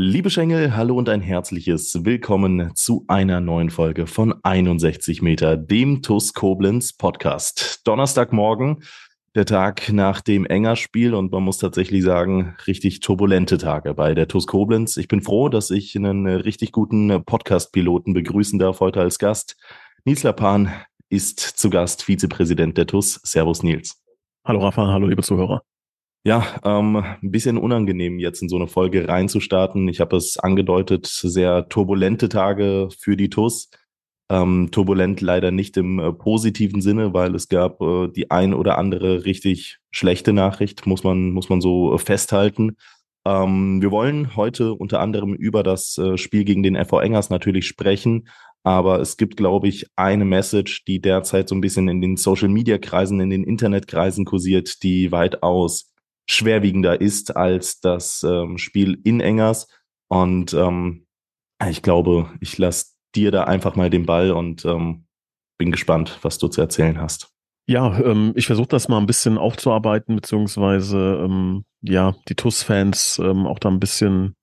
Liebe Schengel, hallo und ein herzliches Willkommen zu einer neuen Folge von 61 Meter, dem TUS Koblenz Podcast. Donnerstagmorgen, der Tag nach dem Enger-Spiel und man muss tatsächlich sagen, richtig turbulente Tage bei der TUS Koblenz. Ich bin froh, dass ich einen richtig guten Podcast-Piloten begrüßen darf heute als Gast. Nils Lapan ist zu Gast Vizepräsident der TUS. Servus Nils. Hallo Rafa, hallo liebe Zuhörer. Ja, ähm, ein bisschen unangenehm jetzt in so eine Folge reinzustarten. Ich habe es angedeutet, sehr turbulente Tage für die TUS. Ähm, turbulent leider nicht im äh, positiven Sinne, weil es gab äh, die ein oder andere richtig schlechte Nachricht, muss man, muss man so äh, festhalten. Ähm, wir wollen heute unter anderem über das äh, Spiel gegen den FV Engers natürlich sprechen, aber es gibt, glaube ich, eine Message, die derzeit so ein bisschen in den Social-Media-Kreisen, in den Internetkreisen kursiert, die weitaus schwerwiegender ist als das ähm, Spiel in Engers. Und ähm, ich glaube, ich lasse dir da einfach mal den Ball und ähm, bin gespannt, was du zu erzählen hast. Ja, ähm, ich versuche das mal ein bisschen aufzuarbeiten, beziehungsweise ähm, ja, die TUS-Fans ähm, auch da ein bisschen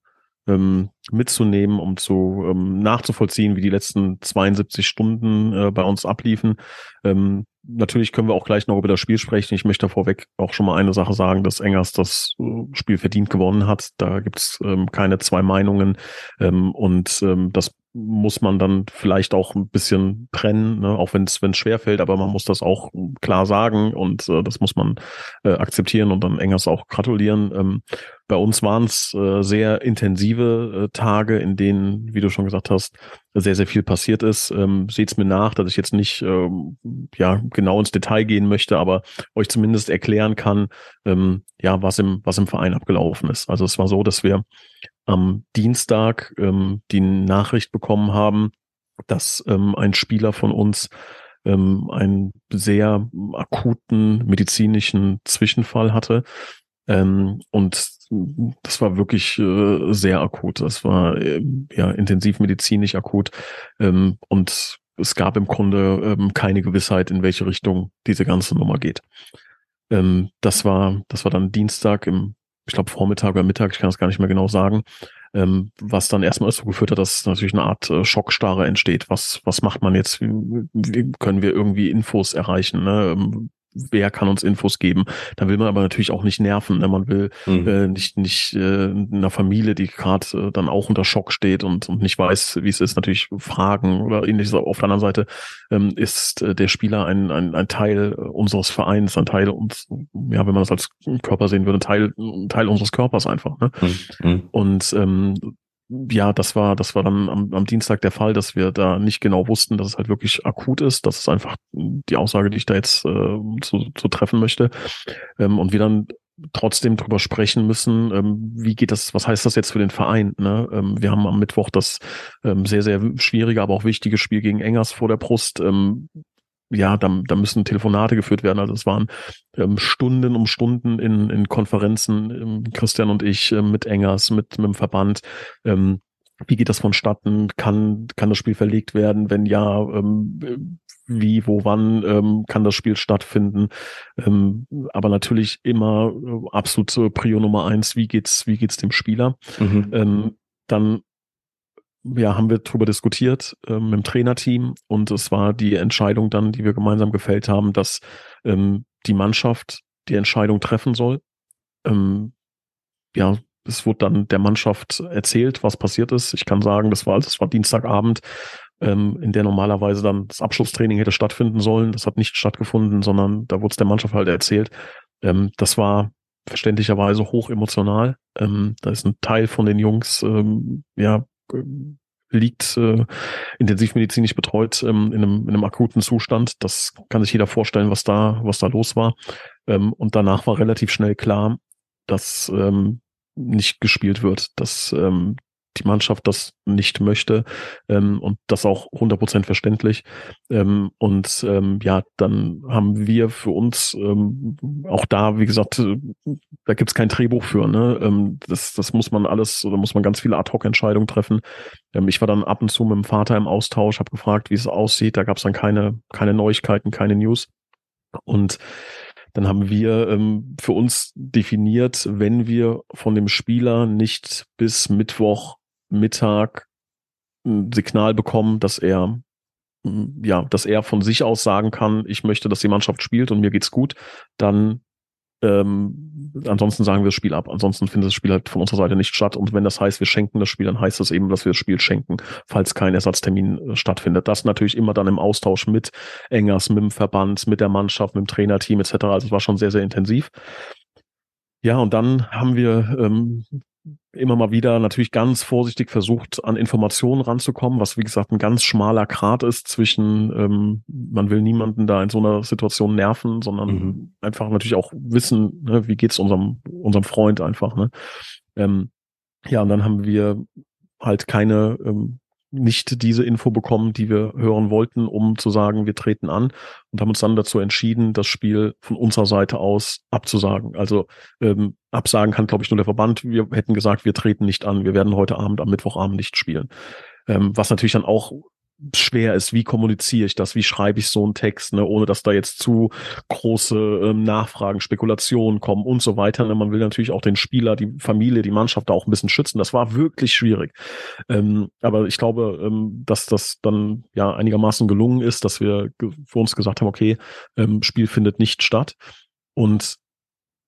ähm, mitzunehmen, um zu ähm, nachzuvollziehen, wie die letzten 72 Stunden äh, bei uns abliefen. Ähm, natürlich können wir auch gleich noch über das Spiel sprechen. Ich möchte vorweg auch schon mal eine Sache sagen, dass Engers das äh, Spiel verdient gewonnen hat. Da gibt's ähm, keine zwei Meinungen. Ähm, und ähm, das muss man dann vielleicht auch ein bisschen trennen, ne? auch wenn es schwer fällt, aber man muss das auch klar sagen und äh, das muss man äh, akzeptieren und dann Engers auch gratulieren. Ähm, bei uns waren es äh, sehr intensive äh, Tage, in denen, wie du schon gesagt hast, sehr, sehr viel passiert ist. Ähm, Seht's mir nach, dass ich jetzt nicht ähm, ja genau ins Detail gehen möchte, aber euch zumindest erklären kann, ähm, ja, was im, was im Verein abgelaufen ist. Also es war so, dass wir am Dienstag ähm, die Nachricht bekommen haben, dass ähm, ein Spieler von uns ähm, einen sehr akuten medizinischen Zwischenfall hatte. Ähm, und das war wirklich äh, sehr akut. Das war äh, ja intensivmedizinisch akut. Ähm, und es gab im Grunde ähm, keine Gewissheit, in welche Richtung diese ganze Nummer geht. Ähm, das war, das war dann Dienstag im ich glaube Vormittag oder Mittag, ich kann das gar nicht mehr genau sagen, ähm, was dann erstmal so geführt hat, dass natürlich eine Art äh, Schockstarre entsteht. Was, was macht man jetzt? Wie, wie können wir irgendwie Infos erreichen? Ne? Wer kann uns Infos geben. Da will man aber natürlich auch nicht nerven. Ne? Man will mhm. äh, nicht nicht äh, einer Familie, die gerade äh, dann auch unter Schock steht und, und nicht weiß, wie es ist, natürlich fragen oder ähnliches. Auf der anderen Seite ähm, ist äh, der Spieler ein, ein, ein Teil unseres Vereins, ein Teil uns, ja, wenn man das als Körper sehen würde, ein Teil, ein Teil unseres Körpers einfach. Ne? Mhm. Und ähm, ja, das war, das war dann am, am Dienstag der Fall, dass wir da nicht genau wussten, dass es halt wirklich akut ist. Das ist einfach die Aussage, die ich da jetzt äh, zu, zu treffen möchte. Ähm, und wir dann trotzdem drüber sprechen müssen, ähm, wie geht das, was heißt das jetzt für den Verein? Ne? Ähm, wir haben am Mittwoch das ähm, sehr, sehr schwierige, aber auch wichtige Spiel gegen Engers vor der Brust. Ähm, ja, da, da müssen Telefonate geführt werden. Also es waren ähm, Stunden um Stunden in, in Konferenzen, ähm, Christian und ich äh, mit Engers, mit, mit dem Verband. Ähm, wie geht das vonstatten? Kann, kann das Spiel verlegt werden? Wenn ja, ähm, wie, wo, wann ähm, kann das Spiel stattfinden? Ähm, aber natürlich immer äh, absolute Prio Nummer eins, wie geht's, wie geht's dem Spieler? Mhm. Ähm, dann ja, haben wir darüber diskutiert ähm, im Trainerteam und es war die Entscheidung dann, die wir gemeinsam gefällt haben, dass ähm, die Mannschaft die Entscheidung treffen soll. Ähm, ja, es wurde dann der Mannschaft erzählt, was passiert ist. Ich kann sagen, das war, das war Dienstagabend, ähm, in der normalerweise dann das Abschlusstraining hätte stattfinden sollen. Das hat nicht stattgefunden, sondern da wurde es der Mannschaft halt erzählt. Ähm, das war verständlicherweise hoch emotional. Ähm, da ist ein Teil von den Jungs, ähm, ja, liegt äh, intensivmedizinisch betreut ähm, in, einem, in einem akuten Zustand. Das kann sich jeder vorstellen, was da, was da los war. Ähm, und danach war relativ schnell klar, dass ähm, nicht gespielt wird, dass ähm, die Mannschaft das nicht möchte ähm, und das auch 100% verständlich. Ähm, und ähm, ja, dann haben wir für uns ähm, auch da, wie gesagt, äh, da gibt's kein Drehbuch für. Ne? Ähm, das, das muss man alles, oder muss man ganz viele Ad-Hoc-Entscheidungen treffen. Ähm, ich war dann ab und zu mit dem Vater im Austausch, habe gefragt, wie es aussieht. Da gab's dann keine, keine Neuigkeiten, keine News. Und dann haben wir ähm, für uns definiert, wenn wir von dem Spieler nicht bis Mittwoch Mittag ein Signal bekommen, dass er ja, dass er von sich aus sagen kann, ich möchte, dass die Mannschaft spielt und mir geht's gut, dann ähm, ansonsten sagen wir das Spiel ab. Ansonsten findet das Spiel halt von unserer Seite nicht statt. Und wenn das heißt, wir schenken das Spiel, dann heißt das eben, dass wir das Spiel schenken, falls kein Ersatztermin äh, stattfindet. Das natürlich immer dann im Austausch mit Engers, mit dem Verband, mit der Mannschaft, mit dem Trainerteam etc. Also es war schon sehr, sehr intensiv. Ja, und dann haben wir ähm, immer mal wieder natürlich ganz vorsichtig versucht, an Informationen ranzukommen, was wie gesagt ein ganz schmaler Grat ist zwischen, ähm, man will niemanden da in so einer Situation nerven, sondern mhm. einfach natürlich auch wissen, ne, wie geht's unserem, unserem Freund einfach. Ne? Ähm, ja, und dann haben wir halt keine ähm, nicht diese Info bekommen, die wir hören wollten, um zu sagen, wir treten an und haben uns dann dazu entschieden, das Spiel von unserer Seite aus abzusagen. Also ähm, absagen kann, glaube ich, nur der Verband. Wir hätten gesagt, wir treten nicht an, wir werden heute Abend am Mittwochabend nicht spielen. Ähm, was natürlich dann auch schwer ist, wie kommuniziere ich das, wie schreibe ich so einen Text, ne, ohne dass da jetzt zu große ähm, Nachfragen, Spekulationen kommen und so weiter. Ne. Man will natürlich auch den Spieler, die Familie, die Mannschaft da auch ein bisschen schützen. Das war wirklich schwierig. Ähm, aber ich glaube, ähm, dass das dann ja einigermaßen gelungen ist, dass wir für uns gesagt haben, okay, ähm, Spiel findet nicht statt. Und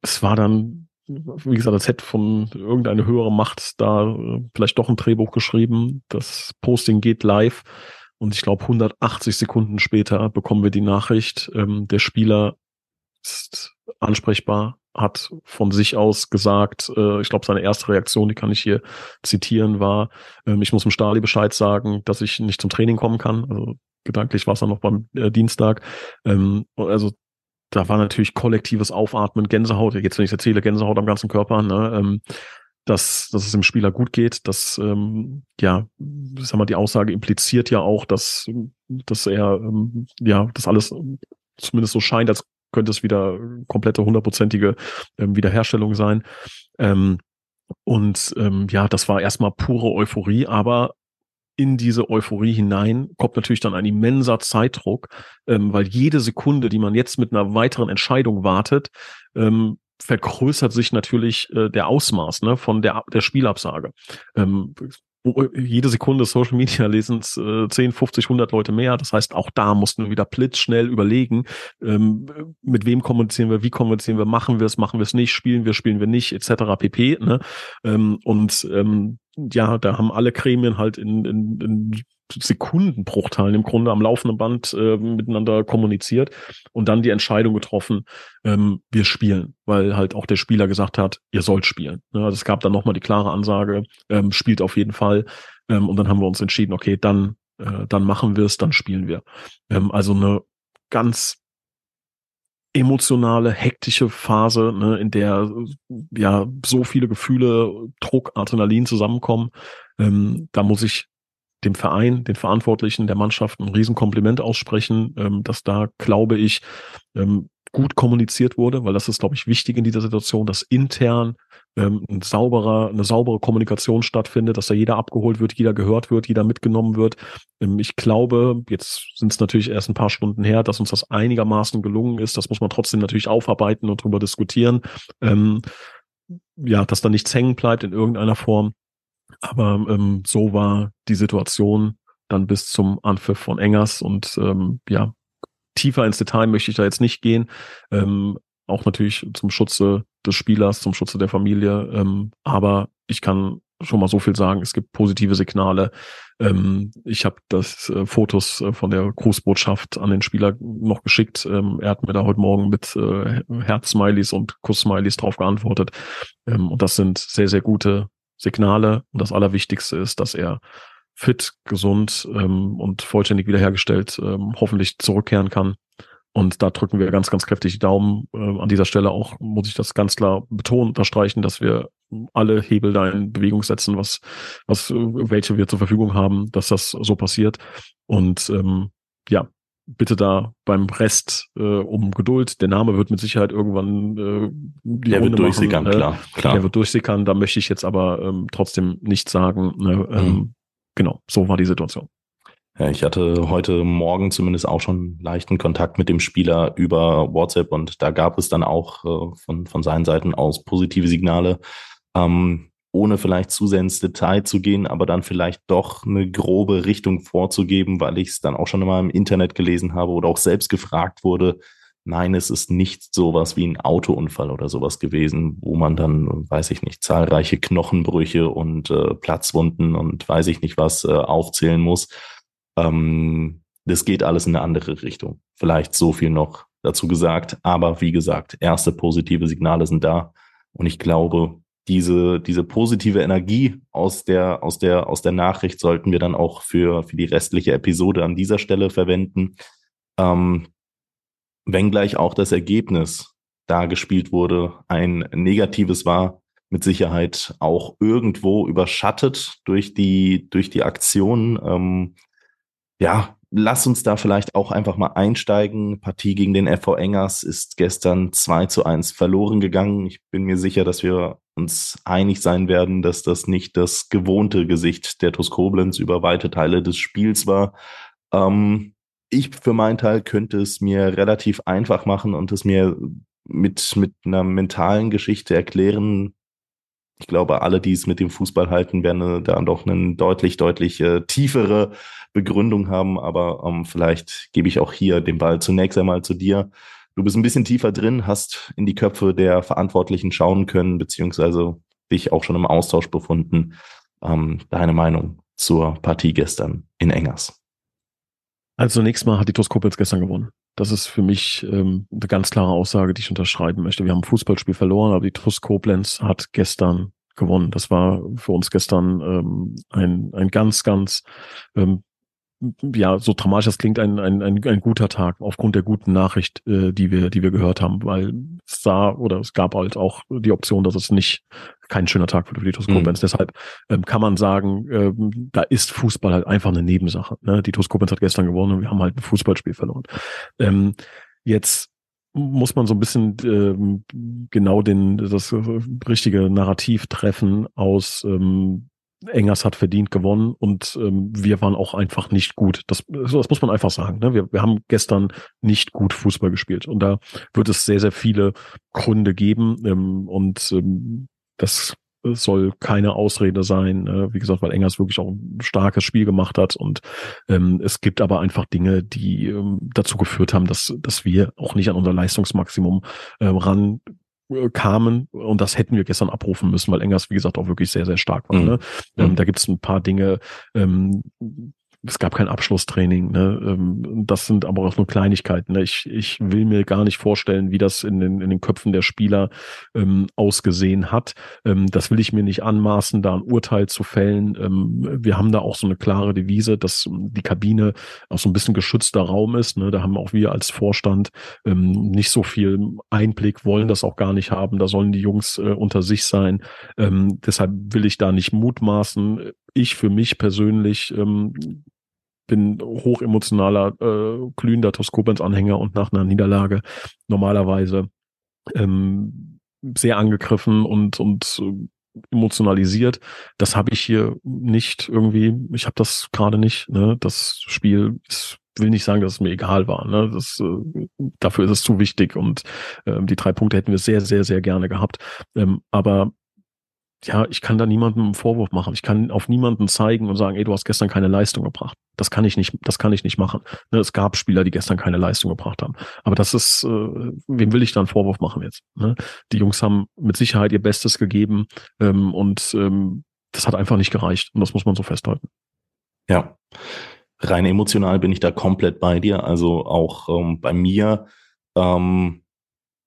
es war dann wie gesagt, als hätte von irgendeine höhere Macht da äh, vielleicht doch ein Drehbuch geschrieben. Das Posting geht live. Und ich glaube, 180 Sekunden später bekommen wir die Nachricht, ähm, der Spieler ist ansprechbar, hat von sich aus gesagt, äh, ich glaube, seine erste Reaktion, die kann ich hier zitieren, war, ähm, ich muss dem Stali Bescheid sagen, dass ich nicht zum Training kommen kann. Also gedanklich war es dann noch beim äh, Dienstag. Ähm, also da war natürlich kollektives Aufatmen, Gänsehaut, jetzt wenn ich erzähle, Gänsehaut am ganzen Körper, ne? ähm, dass, dass es dem Spieler gut geht. dass ähm, ja, sag mal, die Aussage impliziert ja auch, dass, dass er, ähm, ja, das alles zumindest so scheint, als könnte es wieder komplette hundertprozentige ähm, Wiederherstellung sein. Ähm, und ähm, ja, das war erstmal pure Euphorie, aber in diese Euphorie hinein kommt natürlich dann ein immenser Zeitdruck, ähm, weil jede Sekunde, die man jetzt mit einer weiteren Entscheidung wartet, ähm, vergrößert sich natürlich äh, der Ausmaß ne, von der, der Spielabsage. Ähm, jede Sekunde Social Media lesen äh, 10, 50, 100 Leute mehr. Das heißt, auch da mussten wir wieder blitzschnell überlegen, ähm, mit wem kommunizieren wir, wie kommunizieren wir, machen wir es, machen wir es nicht, spielen wir, spielen wir nicht, etc. pp. Ne? Ähm, und ähm, ja, da haben alle Gremien halt in, in, in Sekundenbruchteilen im Grunde am laufenden Band äh, miteinander kommuniziert und dann die Entscheidung getroffen, ähm, wir spielen, weil halt auch der Spieler gesagt hat, ihr sollt spielen. Ja, also es gab dann nochmal die klare Ansage, ähm, spielt auf jeden Fall. Ähm, und dann haben wir uns entschieden, okay, dann, äh, dann machen wir es, dann spielen wir. Ähm, also eine ganz emotionale, hektische Phase, ne, in der ja so viele Gefühle, Druck, Adrenalin zusammenkommen. Ähm, da muss ich dem Verein, den Verantwortlichen der Mannschaft ein Riesenkompliment aussprechen, ähm, dass da, glaube ich, ähm, gut kommuniziert wurde, weil das ist, glaube ich, wichtig in dieser Situation, dass intern ähm, ein sauberer, eine saubere Kommunikation stattfindet, dass da jeder abgeholt wird, jeder gehört wird, jeder mitgenommen wird. Ähm, ich glaube, jetzt sind es natürlich erst ein paar Stunden her, dass uns das einigermaßen gelungen ist. Das muss man trotzdem natürlich aufarbeiten und drüber diskutieren. Ähm, ja, dass da nichts hängen bleibt in irgendeiner Form. Aber ähm, so war die Situation dann bis zum Anpfiff von Engers und ähm, ja, tiefer ins Detail möchte ich da jetzt nicht gehen. Ähm, auch natürlich zum Schutze des Spielers, zum Schutze der Familie. Ähm, aber ich kann schon mal so viel sagen, es gibt positive Signale. Ähm, ich habe das äh, Fotos äh, von der Grußbotschaft an den Spieler noch geschickt. Ähm, er hat mir da heute Morgen mit äh, Herz-Smileys und Kuss-Smileys drauf geantwortet. Ähm, und das sind sehr, sehr gute Signale. Und das Allerwichtigste ist, dass er fit, gesund ähm, und vollständig wiederhergestellt ähm, hoffentlich zurückkehren kann. Und da drücken wir ganz, ganz kräftig die Daumen. Äh, an dieser Stelle auch muss ich das ganz klar betonen, unterstreichen, dass wir alle Hebel da in Bewegung setzen, was, was, welche wir zur Verfügung haben, dass das so passiert. Und ähm, ja, bitte da beim Rest äh, um Geduld. Der Name wird mit Sicherheit irgendwann äh, die Der Runde wird durchsickern, machen, klar, klar. Der wird durchsickern, da möchte ich jetzt aber ähm, trotzdem nichts sagen. Ne? Ähm, mhm. Genau, so war die Situation. Ja, ich hatte heute Morgen zumindest auch schon leichten Kontakt mit dem Spieler über WhatsApp und da gab es dann auch äh, von, von seinen Seiten aus positive Signale. Ähm, ohne vielleicht zu sehr ins Detail zu gehen, aber dann vielleicht doch eine grobe Richtung vorzugeben, weil ich es dann auch schon mal im Internet gelesen habe oder auch selbst gefragt wurde. Nein, es ist nicht sowas wie ein Autounfall oder sowas gewesen, wo man dann, weiß ich nicht, zahlreiche Knochenbrüche und äh, Platzwunden und weiß ich nicht was äh, aufzählen muss. Ähm, das geht alles in eine andere Richtung. Vielleicht so viel noch dazu gesagt. Aber wie gesagt, erste positive Signale sind da. Und ich glaube, diese, diese positive Energie aus der, aus der, aus der Nachricht sollten wir dann auch für, für die restliche Episode an dieser Stelle verwenden. Ähm, wenngleich auch das Ergebnis da gespielt wurde, ein negatives war, mit Sicherheit auch irgendwo überschattet durch die, durch die Aktion. Ähm, ja, lass uns da vielleicht auch einfach mal einsteigen. Partie gegen den FV Engers ist gestern 2 zu 1 verloren gegangen. Ich bin mir sicher, dass wir uns einig sein werden, dass das nicht das gewohnte Gesicht der TuS Koblenz über weite Teile des Spiels war. Ähm, ich für meinen Teil könnte es mir relativ einfach machen und es mir mit, mit einer mentalen Geschichte erklären, ich glaube, alle, die es mit dem Fußball halten, werden da doch eine deutlich, deutlich äh, tiefere Begründung haben. Aber ähm, vielleicht gebe ich auch hier den Ball zunächst einmal zu dir. Du bist ein bisschen tiefer drin, hast in die Köpfe der Verantwortlichen schauen können, beziehungsweise dich auch schon im Austausch befunden. Ähm, deine Meinung zur Partie gestern in Engers? Also zunächst mal hat die TuS Koblenz gestern gewonnen. Das ist für mich ähm, eine ganz klare Aussage, die ich unterschreiben möchte. Wir haben ein Fußballspiel verloren, aber die TuS Koblenz hat gestern gewonnen. Das war für uns gestern ähm, ein, ein ganz, ganz ähm, ja, so dramatisch das klingt, ein, ein, ein, ein guter Tag aufgrund der guten Nachricht, äh, die wir, die wir gehört haben, weil es sah oder es gab halt auch die Option, dass es nicht kein schöner Tag für die TuS Koblenz. Mhm. Deshalb ähm, kann man sagen, ähm, da ist Fußball halt einfach eine Nebensache. Ne? Die TuS Koblenz hat gestern gewonnen und wir haben halt ein Fußballspiel verloren. Ähm, jetzt muss man so ein bisschen ähm, genau den das richtige Narrativ treffen aus ähm, Engers hat verdient gewonnen und ähm, wir waren auch einfach nicht gut. Das, das muss man einfach sagen. Ne? Wir, wir haben gestern nicht gut Fußball gespielt und da wird es sehr, sehr viele Gründe geben ähm, und ähm, das soll keine Ausrede sein, äh, wie gesagt, weil Engers wirklich auch ein starkes Spiel gemacht hat und ähm, es gibt aber einfach Dinge, die ähm, dazu geführt haben, dass, dass wir auch nicht an unser Leistungsmaximum äh, ran kamen und das hätten wir gestern abrufen müssen, weil Engers, wie gesagt, auch wirklich sehr, sehr stark war. Mhm. Ne? Ähm, mhm. da gibt es ein paar Dinge, ähm, es gab kein Abschlusstraining. Ne? Ähm, das sind aber auch nur Kleinigkeiten. Ne? Ich, ich will mir gar nicht vorstellen, wie das in den, in den Köpfen der Spieler ähm, ausgesehen hat. Ähm, das will ich mir nicht anmaßen, da ein Urteil zu fällen. Ähm, wir haben da auch so eine klare Devise, dass die Kabine auch so ein bisschen geschützter Raum ist. Ne? Da haben auch wir als Vorstand ähm, nicht so viel Einblick, wollen das auch gar nicht haben. Da sollen die Jungs äh, unter sich sein. Ähm, deshalb will ich da nicht mutmaßen. Ich für mich persönlich ähm, bin hochemotionaler, äh, glühender Toskopens-Anhänger und nach einer Niederlage normalerweise ähm, sehr angegriffen und, und äh, emotionalisiert. Das habe ich hier nicht irgendwie, ich habe das gerade nicht. Ne? Das Spiel ist will nicht sagen, dass es mir egal war. Ne? Das, äh, dafür ist es zu wichtig und ähm, die drei Punkte hätten wir sehr, sehr, sehr gerne gehabt. Ähm, aber ja, ich kann da niemandem einen Vorwurf machen. Ich kann auf niemanden zeigen und sagen, ey, du hast gestern keine Leistung gebracht. Das kann ich nicht, das kann ich nicht machen. Ne, es gab Spieler, die gestern keine Leistung gebracht haben. Aber das ist, äh, wem will ich da einen Vorwurf machen jetzt? Ne? Die Jungs haben mit Sicherheit ihr Bestes gegeben ähm, und ähm, das hat einfach nicht gereicht. Und das muss man so festhalten. Ja. Rein emotional bin ich da komplett bei dir. Also auch ähm, bei mir. Ähm,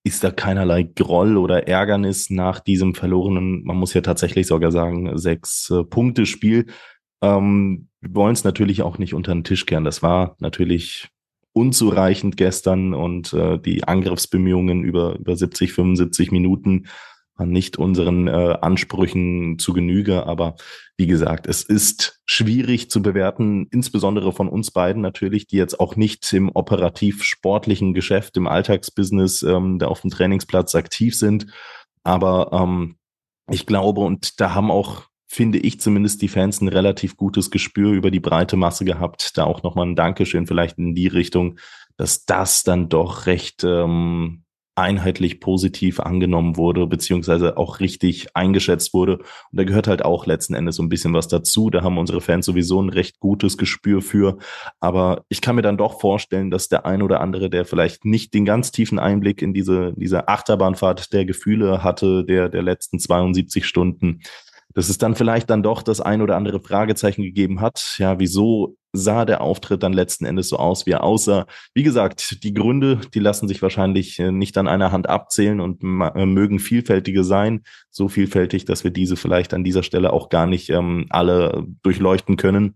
ist da keinerlei Groll oder Ärgernis nach diesem verlorenen, man muss ja tatsächlich sogar sagen, sechs äh, Punkte Spiel. Ähm, wir wollen es natürlich auch nicht unter den Tisch kehren. Das war natürlich unzureichend gestern und äh, die Angriffsbemühungen über, über 70, 75 Minuten nicht unseren äh, Ansprüchen zu Genüge. Aber wie gesagt, es ist schwierig zu bewerten, insbesondere von uns beiden natürlich, die jetzt auch nicht im operativ-sportlichen Geschäft, im Alltagsbusiness ähm, da auf dem Trainingsplatz aktiv sind. Aber ähm, ich glaube, und da haben auch finde ich zumindest die Fans ein relativ gutes Gespür über die breite Masse gehabt. Da auch nochmal ein Dankeschön vielleicht in die Richtung, dass das dann doch recht ähm, einheitlich positiv angenommen wurde, beziehungsweise auch richtig eingeschätzt wurde. Und da gehört halt auch letzten Endes so ein bisschen was dazu. Da haben unsere Fans sowieso ein recht gutes Gespür für. Aber ich kann mir dann doch vorstellen, dass der ein oder andere, der vielleicht nicht den ganz tiefen Einblick in diese, diese Achterbahnfahrt der Gefühle hatte, der, der letzten 72 Stunden, dass es dann vielleicht dann doch das ein oder andere Fragezeichen gegeben hat. Ja, wieso sah der Auftritt dann letzten Endes so aus, wie er aussah? Wie gesagt, die Gründe, die lassen sich wahrscheinlich äh, nicht an einer Hand abzählen und äh, mögen vielfältige sein. So vielfältig, dass wir diese vielleicht an dieser Stelle auch gar nicht ähm, alle durchleuchten können.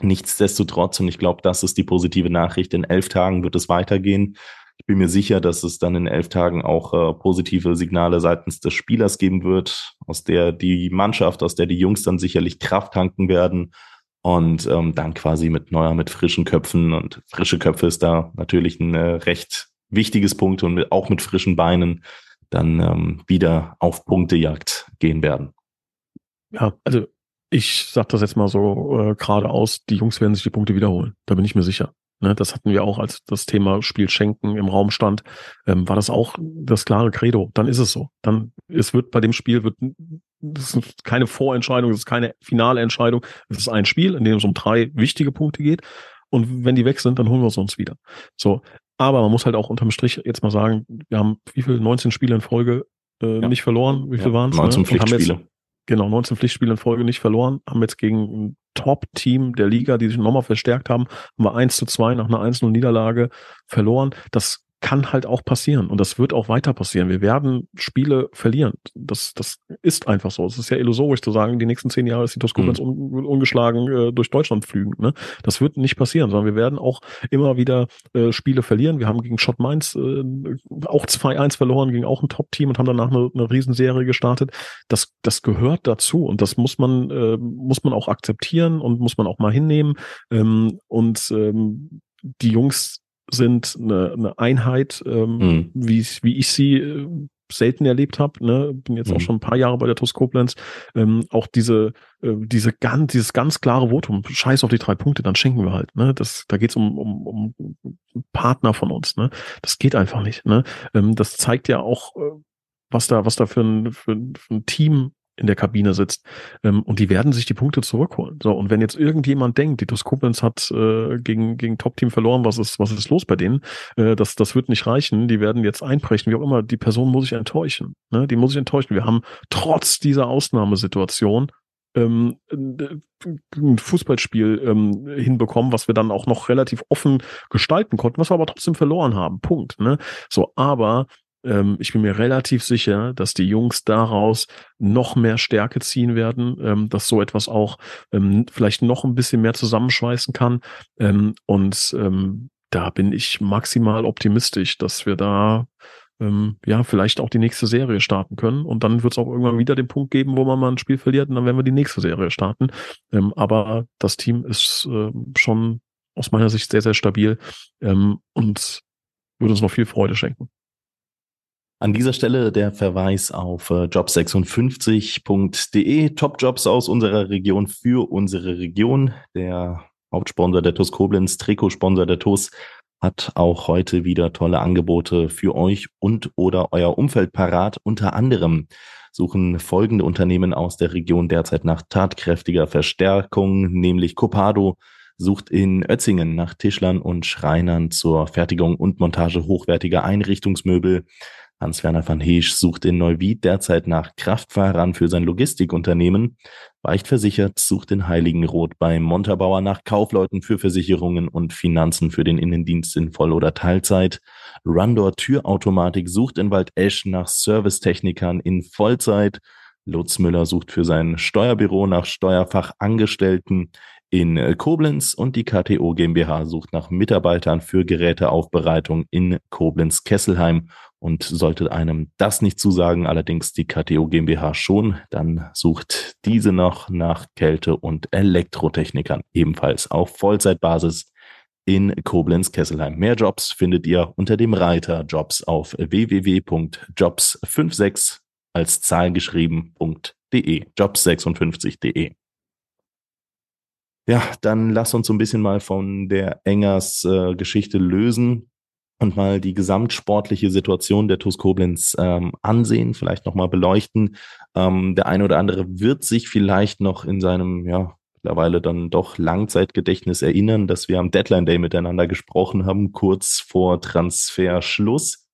Nichtsdestotrotz, und ich glaube, das ist die positive Nachricht, in elf Tagen wird es weitergehen. Ich bin mir sicher, dass es dann in elf Tagen auch äh, positive Signale seitens des Spielers geben wird, aus der die Mannschaft, aus der die Jungs dann sicherlich Kraft tanken werden und ähm, dann quasi mit neuer, mit frischen Köpfen und frische Köpfe ist da natürlich ein äh, recht wichtiges Punkt und mit, auch mit frischen Beinen dann ähm, wieder auf Punktejagd gehen werden. Ja, also ich sag das jetzt mal so äh, geradeaus, die Jungs werden sich die Punkte wiederholen. Da bin ich mir sicher. Ne, das hatten wir auch, als das Thema Spiel Schenken im Raum stand, ähm, war das auch das klare Credo. Dann ist es so. Dann, es wird bei dem Spiel, wird, das ist keine Vorentscheidung, das ist keine finale Entscheidung. Es ist ein Spiel, in dem es um drei wichtige Punkte geht. Und wenn die weg sind, dann holen wir es uns wieder. So. Aber man muss halt auch unterm Strich jetzt mal sagen, wir haben wie viel? 19 Spiele in Folge äh, ja. nicht verloren. Wie viel ja, waren es? 19 ne? Pflichtspiele. Genau, 19 Pflichtspiele in Folge nicht verloren, haben jetzt gegen ein Top-Team der Liga, die sich nochmal verstärkt haben, haben wir 1 zu 2 nach einer 1-0-Niederlage verloren. Das kann halt auch passieren und das wird auch weiter passieren. Wir werden Spiele verlieren. Das, das ist einfach so. Es ist ja illusorisch zu sagen, die nächsten zehn Jahre ist die Toskopens mhm. un, ungeschlagen äh, durch Deutschland flügen. Ne? Das wird nicht passieren, sondern wir werden auch immer wieder äh, Spiele verlieren. Wir haben gegen Schott Mainz äh, auch 2-1 verloren, gegen auch ein Top-Team und haben danach eine, eine Riesenserie gestartet. Das, das gehört dazu und das muss man, äh, muss man auch akzeptieren und muss man auch mal hinnehmen. Ähm, und ähm, die Jungs sind eine, eine Einheit, ähm, mhm. wie, wie ich sie äh, selten erlebt habe. Ne? Bin jetzt mhm. auch schon ein paar Jahre bei der TuS Koblenz. Ähm, auch diese, äh, diese ganz, dieses ganz klare Votum, scheiß auf die drei Punkte, dann schenken wir halt. Ne? Das, da geht's um, um, um Partner von uns. Ne? Das geht einfach nicht. Ne? Ähm, das zeigt ja auch, äh, was da, was da für ein, für, für ein Team in der Kabine sitzt. Ähm, und die werden sich die Punkte zurückholen. So, und wenn jetzt irgendjemand denkt, die Koblenz hat äh, gegen, gegen Top-Team verloren, was ist, was ist los bei denen? Äh, das, das wird nicht reichen. Die werden jetzt einbrechen, wie auch immer. Die Person muss sich enttäuschen. Ne? Die muss sich enttäuschen. Wir haben trotz dieser Ausnahmesituation ähm, ein Fußballspiel ähm, hinbekommen, was wir dann auch noch relativ offen gestalten konnten, was wir aber trotzdem verloren haben. Punkt. Ne? So, aber ähm, ich bin mir relativ sicher, dass die Jungs daraus noch mehr Stärke ziehen werden, ähm, dass so etwas auch ähm, vielleicht noch ein bisschen mehr zusammenschweißen kann. Ähm, und ähm, da bin ich maximal optimistisch, dass wir da ähm, ja vielleicht auch die nächste Serie starten können. Und dann wird es auch irgendwann wieder den Punkt geben, wo man mal ein Spiel verliert und dann werden wir die nächste Serie starten. aber das Team ist schon aus meiner Sicht sehr, sehr stabil und würde uns noch viel Freude schenken. An dieser Stelle der Verweis auf äh, job56.de, Top-Jobs aus unserer Region für unsere Region. Der Hauptsponsor der TUS Koblenz, Trikotsponsor der TUS, hat auch heute wieder tolle Angebote für euch und oder euer Umfeld parat. Unter anderem suchen folgende Unternehmen aus der Region derzeit nach tatkräftiger Verstärkung, nämlich Copado, sucht in Ötzingen nach Tischlern und Schreinern zur Fertigung und Montage hochwertiger Einrichtungsmöbel. Hans-Werner van Heesch sucht in Neuwied derzeit nach Kraftfahrern für sein Logistikunternehmen. Weicht versichert sucht in Heiligenroth bei Montabauer nach Kaufleuten für Versicherungen und Finanzen für den Innendienst in Voll- oder Teilzeit. Rundor Türautomatik sucht in Waldesch nach Servicetechnikern in Vollzeit. Lutz Müller sucht für sein Steuerbüro nach Steuerfachangestellten. in Koblenz und die KTO GmbH sucht nach Mitarbeitern für Geräteaufbereitung in Koblenz-Kesselheim. Und sollte einem das nicht zusagen, allerdings die KTO GmbH schon, dann sucht diese noch nach Kälte- und Elektrotechnikern, ebenfalls auf Vollzeitbasis in Koblenz-Kesselheim. Mehr Jobs findet ihr unter dem Reiter Jobs auf www.jobs56 als Zahl geschrieben.de, jobs56.de. Ja, dann lass uns so ein bisschen mal von der Engers äh, Geschichte lösen und mal die gesamtsportliche Situation der TuS Koblenz ähm, ansehen, vielleicht nochmal beleuchten. Ähm, der eine oder andere wird sich vielleicht noch in seinem, ja, mittlerweile dann doch Langzeitgedächtnis erinnern, dass wir am Deadline Day miteinander gesprochen haben, kurz vor Transferschluss.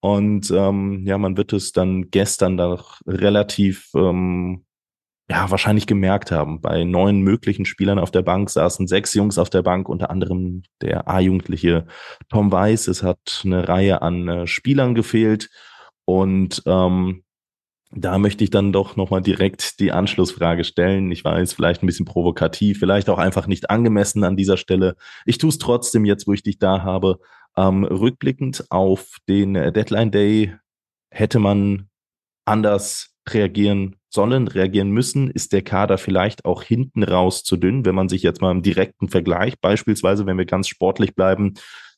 Und ähm, ja, man wird es dann gestern doch relativ ähm, ja, wahrscheinlich gemerkt haben. Bei neun möglichen Spielern auf der Bank saßen sechs Jungs auf der Bank, unter anderem der A-Jugendliche Tom Weiß. Es hat eine Reihe an äh, Spielern gefehlt. Und ähm, da möchte ich dann doch nochmal direkt die Anschlussfrage stellen. Ich weiß, vielleicht ein bisschen provokativ, vielleicht auch einfach nicht angemessen an dieser Stelle. Ich tue es trotzdem jetzt, wo ich dich da habe. Ähm, rückblickend auf den Deadline Day hätte man anders reagieren sollen, reagieren müssen? Ist der Kader vielleicht auch hinten raus zu dünn, wenn man sich jetzt mal im direkten Vergleich, beispielsweise, wenn wir ganz sportlich bleiben,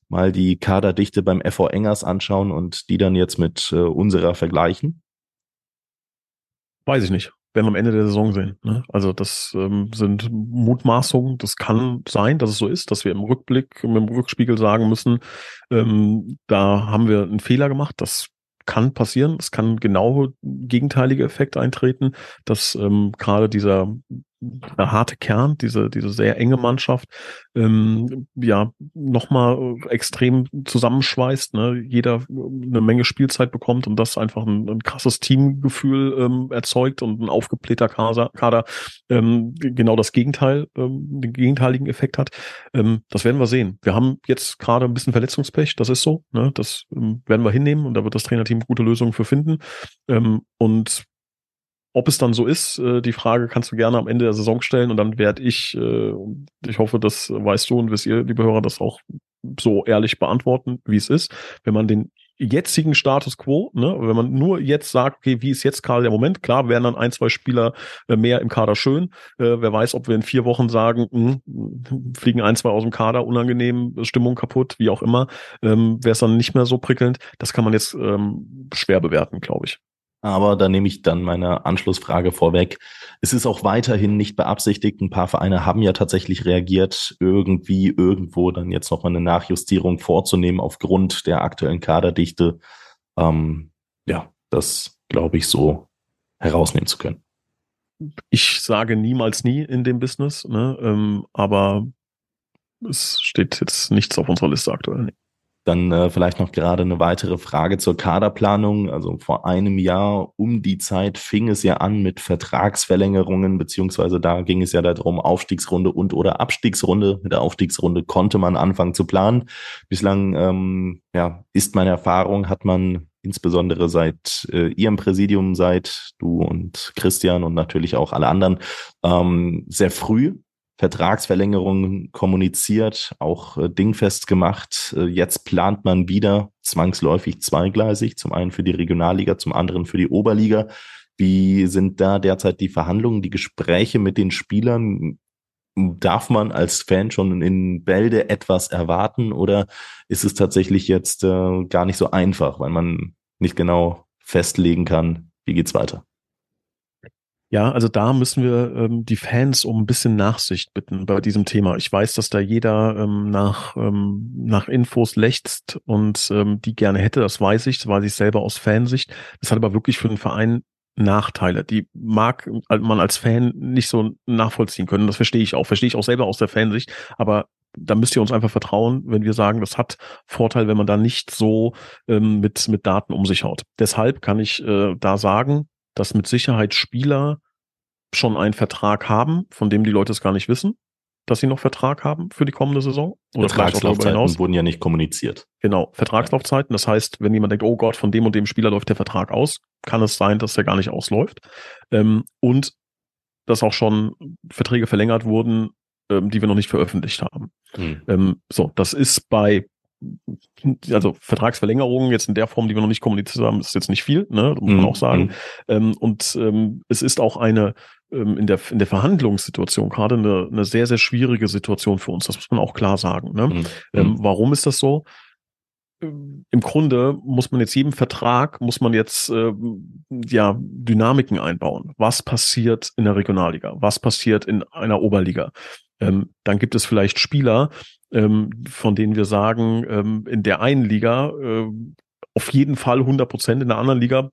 mal die Kaderdichte beim FV Engers anschauen und die dann jetzt mit äh, unserer vergleichen? Weiß ich nicht. Werden wir am Ende der Saison sehen. Ne? Also das ähm, sind Mutmaßungen. Das kann sein, dass es so ist, dass wir im Rückblick, dem Rückspiegel sagen müssen, ähm, da haben wir einen Fehler gemacht. Das kann passieren. Es kann genau gegenteilige Effekt eintreten, dass ähm, gerade dieser der harte Kern, diese, diese sehr enge Mannschaft, ähm, ja, nochmal extrem zusammenschweißt, ne? jeder eine Menge Spielzeit bekommt und das einfach ein, ein krasses Teamgefühl ähm, erzeugt und ein aufgeblähter Kader, Kader ähm, genau das Gegenteil, ähm, den gegenteiligen Effekt hat. Ähm, das werden wir sehen. Wir haben jetzt gerade ein bisschen Verletzungspech, das ist so, ne? das ähm, werden wir hinnehmen und da wird das Trainerteam gute Lösungen für finden. Ähm, und ob es dann so ist, äh, die Frage kannst du gerne am Ende der Saison stellen und dann werde ich, äh, ich hoffe, das weißt du und wisst ihr, liebe Hörer, das auch so ehrlich beantworten, wie es ist. Wenn man den jetzigen Status quo, ne, wenn man nur jetzt sagt, okay, wie ist jetzt gerade der Moment? Klar, wären dann ein, zwei Spieler äh, mehr im Kader schön. Äh, wer weiß, ob wir in vier Wochen sagen, mh, hm, fliegen ein, zwei aus dem Kader, unangenehm, Stimmung kaputt, wie auch immer, ähm, wäre es dann nicht mehr so prickelnd. Das kann man jetzt ähm, schwer bewerten, glaube ich. Aber da nehme ich dann meine Anschlussfrage vorweg. Es ist auch weiterhin nicht beabsichtigt. Ein paar Vereine haben ja tatsächlich reagiert, irgendwie irgendwo dann jetzt nochmal eine Nachjustierung vorzunehmen aufgrund der aktuellen Kaderdichte. Ähm, ja, das glaube ich so herausnehmen zu können. Ich sage niemals nie in dem Business, ne? ähm, aber es steht jetzt nichts auf unserer Liste aktuell. Dann äh, vielleicht noch gerade eine weitere Frage zur Kaderplanung. Also vor einem Jahr um die Zeit fing es ja an mit Vertragsverlängerungen, beziehungsweise da ging es ja darum, Aufstiegsrunde und oder Abstiegsrunde. Mit der Aufstiegsrunde konnte man anfangen zu planen. Bislang ähm, ja, ist meine Erfahrung, hat man insbesondere seit äh, Ihrem Präsidium, seit du und Christian und natürlich auch alle anderen, ähm, sehr früh Vertragsverlängerungen kommuniziert, auch äh, dingfest gemacht. Äh, jetzt plant man wieder zwangsläufig zweigleisig, zum einen für die Regionalliga, zum anderen für die Oberliga. Wie sind da derzeit die Verhandlungen, die Gespräche mit den Spielern? Darf man als Fan schon in Bälde etwas erwarten oder ist es tatsächlich jetzt äh, gar nicht so einfach, weil man nicht genau festlegen kann, wie geht's weiter? Ja, also da müssen wir ähm, die Fans um ein bisschen Nachsicht bitten bei diesem Thema. Ich weiß, dass da jeder ähm, nach, ähm, nach Infos lechzt und ähm, die gerne hätte, das weiß ich, das weiß ich selber aus Fansicht. Das hat aber wirklich für den Verein Nachteile. Die mag man als Fan nicht so nachvollziehen können. Das verstehe ich auch. Verstehe ich auch selber aus der Fansicht. Aber da müsst ihr uns einfach vertrauen, wenn wir sagen, das hat Vorteil, wenn man da nicht so ähm, mit, mit Daten um sich haut. Deshalb kann ich äh, da sagen, dass mit Sicherheit Spieler schon einen Vertrag haben, von dem die Leute es gar nicht wissen, dass sie noch Vertrag haben für die kommende Saison. Oder Vertragslaufzeiten wurden ja nicht kommuniziert. Genau, Vertragslaufzeiten. Das heißt, wenn jemand denkt, oh Gott, von dem und dem Spieler läuft der Vertrag aus, kann es sein, dass der gar nicht ausläuft. Ähm, und dass auch schon Verträge verlängert wurden, ähm, die wir noch nicht veröffentlicht haben. Mhm. Ähm, so, das ist bei also Vertragsverlängerungen jetzt in der Form, die wir noch nicht kommuniziert haben, ist jetzt nicht viel, ne? muss man mhm. auch sagen. Mhm. Ähm, und ähm, es ist auch eine ähm, in der in der Verhandlungssituation gerade eine, eine sehr sehr schwierige Situation für uns. Das muss man auch klar sagen. Ne? Mhm. Ähm, mhm. warum ist das so? im Grunde muss man jetzt jedem Vertrag, muss man jetzt äh, ja Dynamiken einbauen. Was passiert in der Regionalliga? Was passiert in einer Oberliga? Ähm, dann gibt es vielleicht Spieler, ähm, von denen wir sagen, ähm, in der einen Liga äh, auf jeden Fall 100 Prozent, in der anderen Liga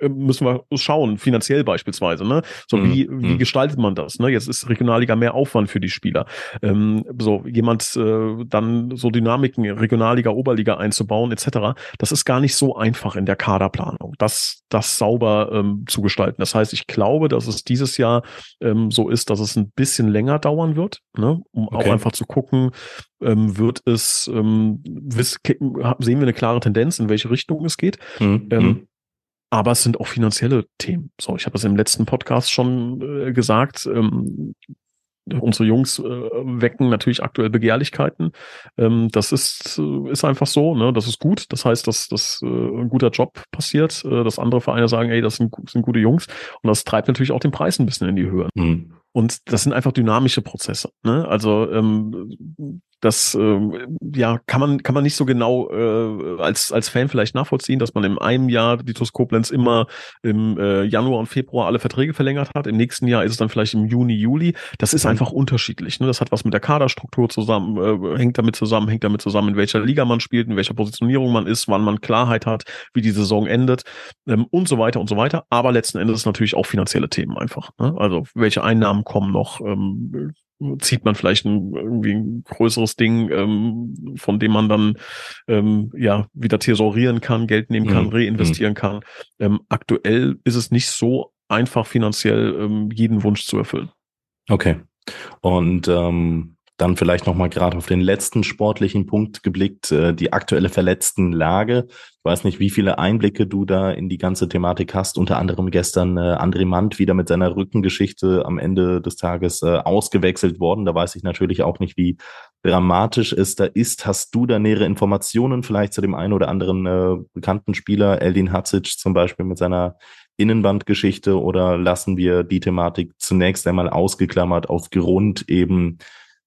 müssen wir schauen, finanziell beispielsweise. Ne? So mhm. wie, wie mhm. gestaltet man das? Ne? Jetzt ist Regionalliga mehr Aufwand für die Spieler. Ähm, so jemand äh, dann so Dynamiken Regionalliga, Oberliga einzubauen etc. Das ist gar nicht so einfach in der Kaderplanung, das das sauber ähm, zu gestalten. Das heißt, ich glaube, dass es dieses Jahr ähm, so ist, dass es ein bisschen länger dauern wird, ne? um okay. auch einfach zu gucken, ähm, wird es ähm, sehen wir eine klare Tendenz, in welche Richtung es geht. Mhm. Ähm, mhm. Aber es sind auch finanzielle Themen. So, ich habe es im letzten Podcast schon äh, gesagt. Ähm, unsere Jungs äh, wecken natürlich aktuell Begehrlichkeiten. Ähm, das ist, äh, ist einfach so, ne? Das ist gut. Das heißt, dass, dass äh, ein guter Job passiert, äh, dass andere Vereine sagen, ey, das sind, sind gute Jungs. Und das treibt natürlich auch den Preis ein bisschen in die Höhe. Mhm. Und das sind einfach dynamische Prozesse. Ne? Also ähm, das äh, ja kann man kann man nicht so genau äh, als als Fan vielleicht nachvollziehen, dass man in einem Jahr die TuS Koblenz immer im äh, Januar und Februar alle Verträge verlängert hat. Im nächsten Jahr ist es dann vielleicht im Juni, Juli. Das ist einfach unterschiedlich. Ne? Das hat was mit der Kaderstruktur zusammen, äh, hängt damit zusammen, hängt damit zusammen, in welcher Liga man spielt, in welcher Positionierung man ist, wann man Klarheit hat, wie die Saison endet ähm, und so weiter und so weiter. Aber letzten Endes natürlich auch finanzielle Themen einfach. Ne? Also welche Einnahmen kommen noch? Ähm, zieht man vielleicht ein, irgendwie ein größeres Ding, ähm, von dem man dann ähm, ja wieder thesaurieren kann, Geld nehmen kann, mhm. reinvestieren mhm. kann. Ähm, aktuell ist es nicht so einfach finanziell ähm, jeden Wunsch zu erfüllen. Okay. Und ähm, dann vielleicht nochmal gerade auf den letzten sportlichen Punkt geblickt, äh, die aktuelle verletzten Lage. Ich weiß nicht, wie viele Einblicke du da in die ganze Thematik hast. Unter anderem gestern äh, André Mandt wieder mit seiner Rückengeschichte am Ende des Tages äh, ausgewechselt worden. Da weiß ich natürlich auch nicht, wie dramatisch es da ist. Hast du da nähere Informationen vielleicht zu dem einen oder anderen äh, bekannten Spieler, Eldin Hatzic zum Beispiel mit seiner Innenbandgeschichte oder lassen wir die Thematik zunächst einmal ausgeklammert aufgrund eben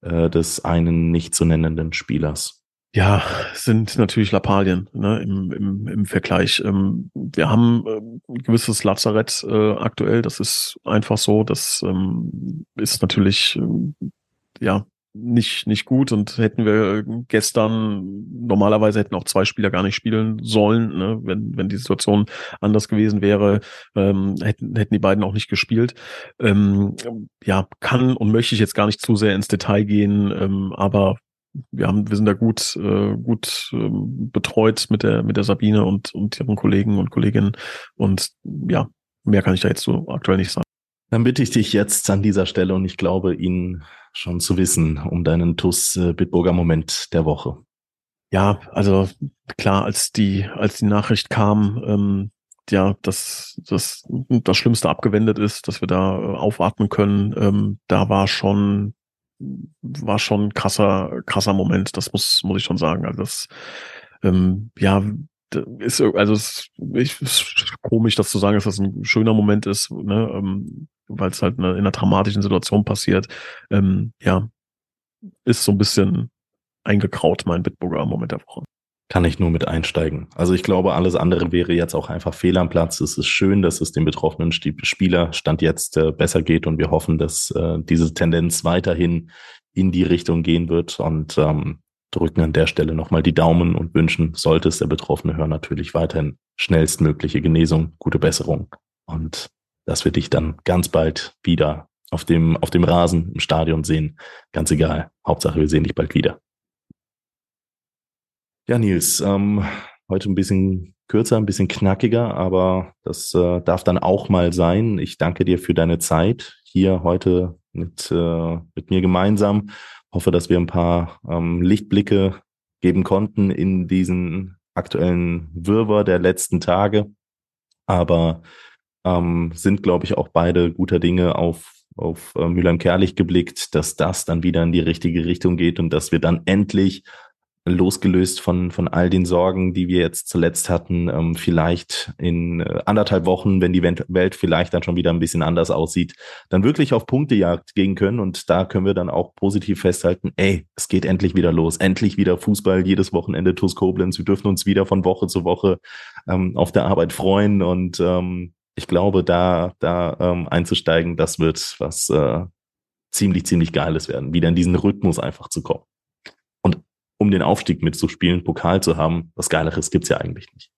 äh, des einen nicht zu nennenden Spielers. Ja, sind natürlich Lappalien ne, im, im, im Vergleich. Ähm, wir haben äh, ein gewisses Lazarett äh, aktuell. Das ist einfach so. Das ähm, ist natürlich äh, ja nicht, nicht gut und hätten wir gestern, normalerweise hätten auch zwei Spieler gar nicht spielen sollen, ne? wenn, wenn die Situation anders gewesen wäre, ähm, hätten, hätten die beiden auch nicht gespielt. Ähm, ja, kann und möchte ich jetzt gar nicht zu sehr ins Detail gehen, ähm, aber wir haben, wir sind da gut, äh, gut ähm, betreut mit der, mit der Sabine und, und ihren Kollegen und Kolleginnen und ja, mehr kann ich da jetzt so aktuell nicht sagen. Dann bitte ich dich jetzt an dieser Stelle und ich glaube Ihnen schon zu wissen um deinen TUS äh, Bitburger Moment der Woche. Ja, also klar, als die, als die Nachricht kam, ähm, ja, dass das, das Schlimmste abgewendet ist, dass wir da äh, aufatmen können, ähm, da war schon, war schon ein krasser, krasser Moment, das muss, muss ich schon sagen. Also das, ähm, ja, ist, also es ist komisch, das zu sagen, dass das ein schöner Moment ist, ne? ähm, weil es halt in einer dramatischen Situation passiert. Ähm, ja, ist so ein bisschen eingekraut, mein Bitburger Moment der Woche. Kann ich nur mit einsteigen. Also ich glaube, alles andere wäre jetzt auch einfach fehl am Platz. Es ist schön, dass es dem betroffenen Spieler Stand jetzt äh, besser geht und wir hoffen, dass äh, diese Tendenz weiterhin in die Richtung gehen wird und ähm, drücken an der Stelle nochmal die Daumen und wünschen, sollte es der Betroffene hören, natürlich weiterhin schnellstmögliche Genesung, gute Besserung und dass wir dich dann ganz bald wieder auf dem, auf dem Rasen im Stadion sehen. Ganz egal. Hauptsache, wir sehen dich bald wieder. Ja, Nils, ähm, heute ein bisschen kürzer, ein bisschen knackiger, aber das äh, darf dann auch mal sein. Ich danke dir für deine Zeit hier heute mit, äh, mit mir gemeinsam hoffe, dass wir ein paar ähm, Lichtblicke geben konnten in diesen aktuellen Wirrwarr der letzten Tage. Aber ähm, sind, glaube ich, auch beide guter Dinge auf auf äh, Mülheim-Kerlich geblickt, dass das dann wieder in die richtige Richtung geht und dass wir dann endlich losgelöst von, von all den Sorgen, die wir jetzt zuletzt hatten, ähm, vielleicht in äh, anderthalb Wochen, wenn die Welt vielleicht dann schon wieder ein bisschen anders aussieht, dann wirklich auf Punktejagd gehen können. Und da können wir dann auch positiv festhalten, ey, es geht endlich wieder los, endlich wieder Fußball, jedes Wochenende TuS Koblenz. Wir dürfen uns wieder von Woche zu Woche ähm, auf der Arbeit freuen. Und ähm, ich glaube, da, da ähm, einzusteigen, das wird was äh, ziemlich, ziemlich Geiles werden, wieder in diesen Rhythmus einfach zu kommen um den Aufstieg mitzuspielen, Pokal zu haben. Was Geileres gibt's ja eigentlich nicht.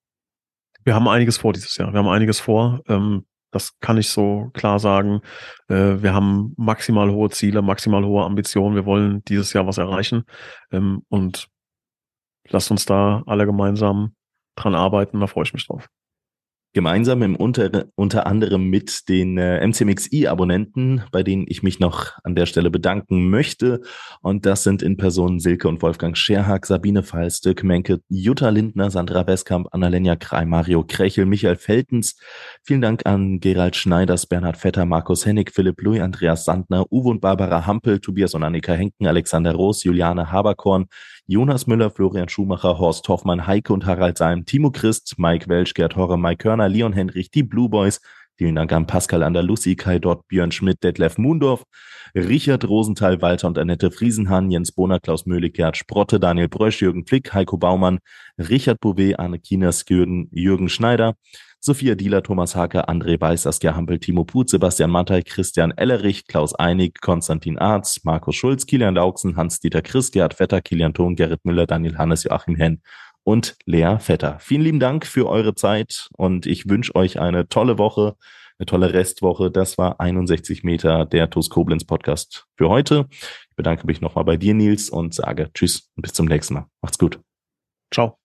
Wir haben einiges vor dieses Jahr. Wir haben einiges vor. Ähm, das kann ich so klar sagen. Äh, wir haben maximal hohe Ziele, maximal hohe Ambitionen. Wir wollen dieses Jahr was erreichen. Ähm, und lasst uns da alle gemeinsam dran arbeiten. Da freue ich mich drauf gemeinsam im unter, unter anderem mit den äh, MCMXI-Abonnenten, bei denen ich mich noch an der Stelle bedanken möchte. Und das sind in Person Silke und Wolfgang Scherhag, Sabine Pfeils, Dirk Menke, Jutta Lindner, Sandra Westkamp, Annalena Krei, Mario Krechel, Michael Feltens. Vielen Dank an Gerald Schneiders, Bernhard Vetter, Markus Hennig, Philipp Louis, Andreas Sandner, Uwe und Barbara Hampel, Tobias und Annika Henken, Alexander Roos, Juliane Haberkorn, Jonas Müller, Florian Schumacher, Horst Hoffmann, Heike und Harald Salm, Timo Christ, Mike Welsch, Gerd Horre, Mike Körner, Leon Henrich, die Blue Boys. Vielen Dank an Pascal Andalusi, Kai Dott, Björn Schmidt, Detlef Mundorf, Richard Rosenthal, Walter und Annette Friesenhahn, Jens Bohner, Klaus Möhlig, Gerd Sprotte, Daniel Brösch, Jürgen Flick, Heiko Baumann, Richard Bouvet, Anne Kinas, Jürgen, Jürgen Schneider, Sophia Dieler, Thomas Hake, André Weiß, Saskia Hampel, Timo Put, Sebastian Mattei, Christian Ellerich, Klaus Einig, Konstantin Arz, Markus Schulz, Kilian Lauksen, Hans-Dieter Chris, Gerhard Vetter, Kilian Thon, Gerrit Müller, Daniel Hannes, Joachim Henn und Lea Vetter. Vielen lieben Dank für eure Zeit und ich wünsche euch eine tolle Woche, eine tolle Restwoche. Das war 61 Meter der TuS Koblenz Podcast für heute. Ich bedanke mich nochmal bei dir, Nils, und sage Tschüss und bis zum nächsten Mal. Macht's gut. Ciao.